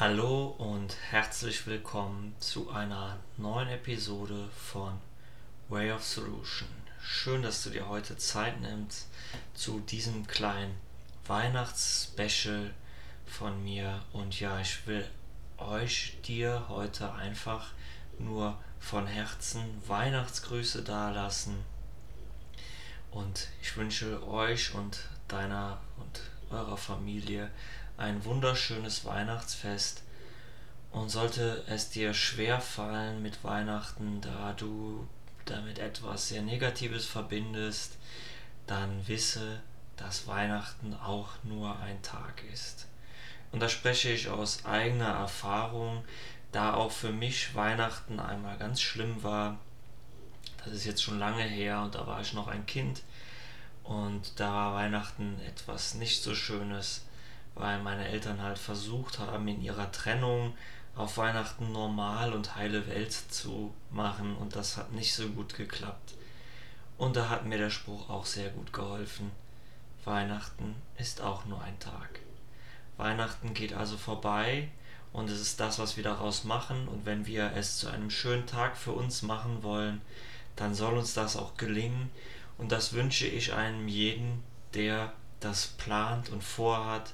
Hallo und herzlich willkommen zu einer neuen Episode von Way of Solution. Schön, dass du dir heute Zeit nimmst zu diesem kleinen Weihnachtsspecial von mir. Und ja, ich will euch dir heute einfach nur von Herzen Weihnachtsgrüße dalassen. Und ich wünsche euch und deiner und eurer Familie ein wunderschönes Weihnachtsfest. Und sollte es dir schwer fallen mit Weihnachten, da du damit etwas sehr Negatives verbindest, dann wisse, dass Weihnachten auch nur ein Tag ist. Und da spreche ich aus eigener Erfahrung, da auch für mich Weihnachten einmal ganz schlimm war. Das ist jetzt schon lange her und da war ich noch ein Kind und da war Weihnachten etwas nicht so Schönes weil meine Eltern halt versucht haben, in ihrer Trennung auf Weihnachten normal und heile Welt zu machen und das hat nicht so gut geklappt. Und da hat mir der Spruch auch sehr gut geholfen. Weihnachten ist auch nur ein Tag. Weihnachten geht also vorbei und es ist das, was wir daraus machen und wenn wir es zu einem schönen Tag für uns machen wollen, dann soll uns das auch gelingen und das wünsche ich einem jeden, der das plant und vorhat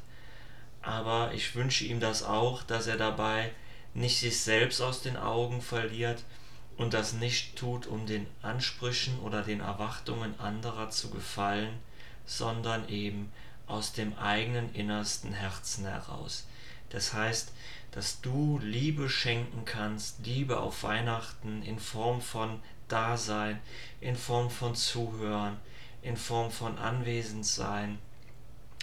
aber ich wünsche ihm das auch, dass er dabei nicht sich selbst aus den Augen verliert und das nicht tut, um den Ansprüchen oder den Erwartungen anderer zu gefallen, sondern eben aus dem eigenen innersten Herzen heraus. Das heißt, dass du Liebe schenken kannst, Liebe auf Weihnachten in Form von Dasein, in Form von Zuhören, in Form von Anwesendsein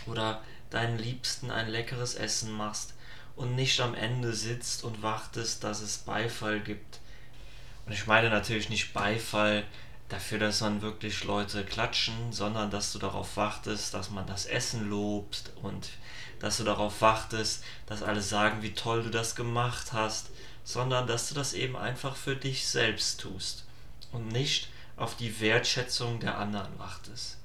oder deinen Liebsten ein leckeres Essen machst und nicht am Ende sitzt und wartest, dass es Beifall gibt. Und ich meine natürlich nicht Beifall dafür, dass dann wirklich Leute klatschen, sondern dass du darauf wartest, dass man das Essen lobt und dass du darauf wartest, dass alle sagen, wie toll du das gemacht hast, sondern dass du das eben einfach für dich selbst tust und nicht auf die Wertschätzung der anderen wartest.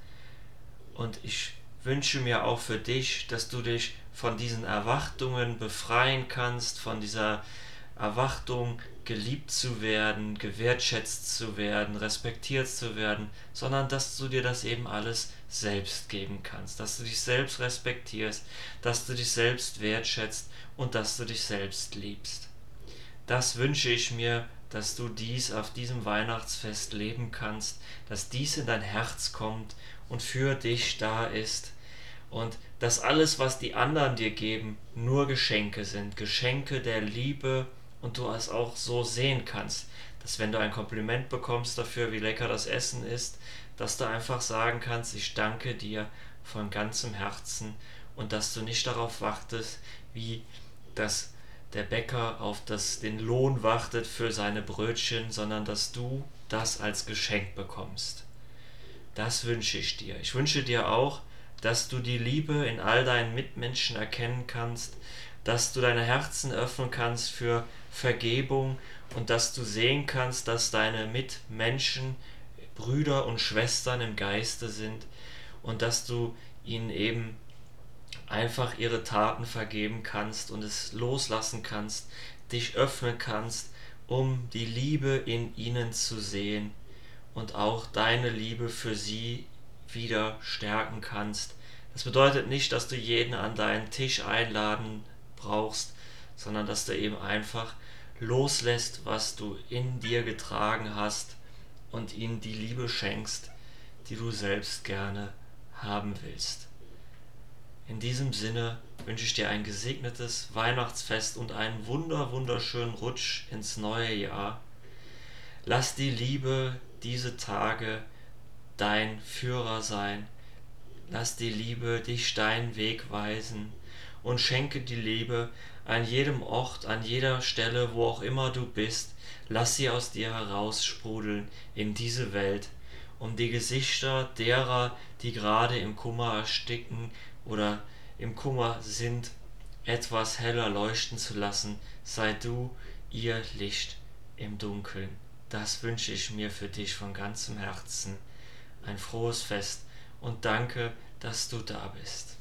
Und ich wünsche mir auch für dich, dass du dich von diesen Erwartungen befreien kannst, von dieser Erwartung, geliebt zu werden, gewertschätzt zu werden, respektiert zu werden, sondern dass du dir das eben alles selbst geben kannst, dass du dich selbst respektierst, dass du dich selbst wertschätzt und dass du dich selbst liebst. Das wünsche ich mir, dass du dies auf diesem Weihnachtsfest leben kannst, dass dies in dein Herz kommt und für dich da ist und dass alles, was die anderen dir geben, nur Geschenke sind, Geschenke der Liebe und du es auch so sehen kannst, dass wenn du ein Kompliment bekommst dafür, wie lecker das Essen ist, dass du einfach sagen kannst, ich danke dir von ganzem Herzen und dass du nicht darauf wartest, wie das der Bäcker auf das, den Lohn wartet für seine Brötchen, sondern dass du das als Geschenk bekommst. Das wünsche ich dir. Ich wünsche dir auch, dass du die Liebe in all deinen Mitmenschen erkennen kannst, dass du deine Herzen öffnen kannst für Vergebung und dass du sehen kannst, dass deine Mitmenschen Brüder und Schwestern im Geiste sind und dass du ihnen eben einfach ihre Taten vergeben kannst und es loslassen kannst, dich öffnen kannst, um die Liebe in ihnen zu sehen und auch deine Liebe für sie wieder stärken kannst. Das bedeutet nicht, dass du jeden an deinen Tisch einladen brauchst, sondern dass du eben einfach loslässt, was du in dir getragen hast und ihnen die Liebe schenkst, die du selbst gerne haben willst. In diesem Sinne wünsche ich dir ein gesegnetes Weihnachtsfest und einen wunder wunderschönen Rutsch ins neue Jahr. Lass die Liebe diese Tage dein Führer sein. Lass die Liebe dich deinen Weg weisen und schenke die Liebe an jedem Ort, an jeder Stelle, wo auch immer du bist. Lass sie aus dir heraussprudeln in diese Welt, um die Gesichter derer, die gerade im Kummer ersticken oder im Kummer sind, etwas heller leuchten zu lassen. Sei du ihr Licht im Dunkeln. Das wünsche ich mir für dich von ganzem Herzen ein frohes Fest und danke, dass du da bist.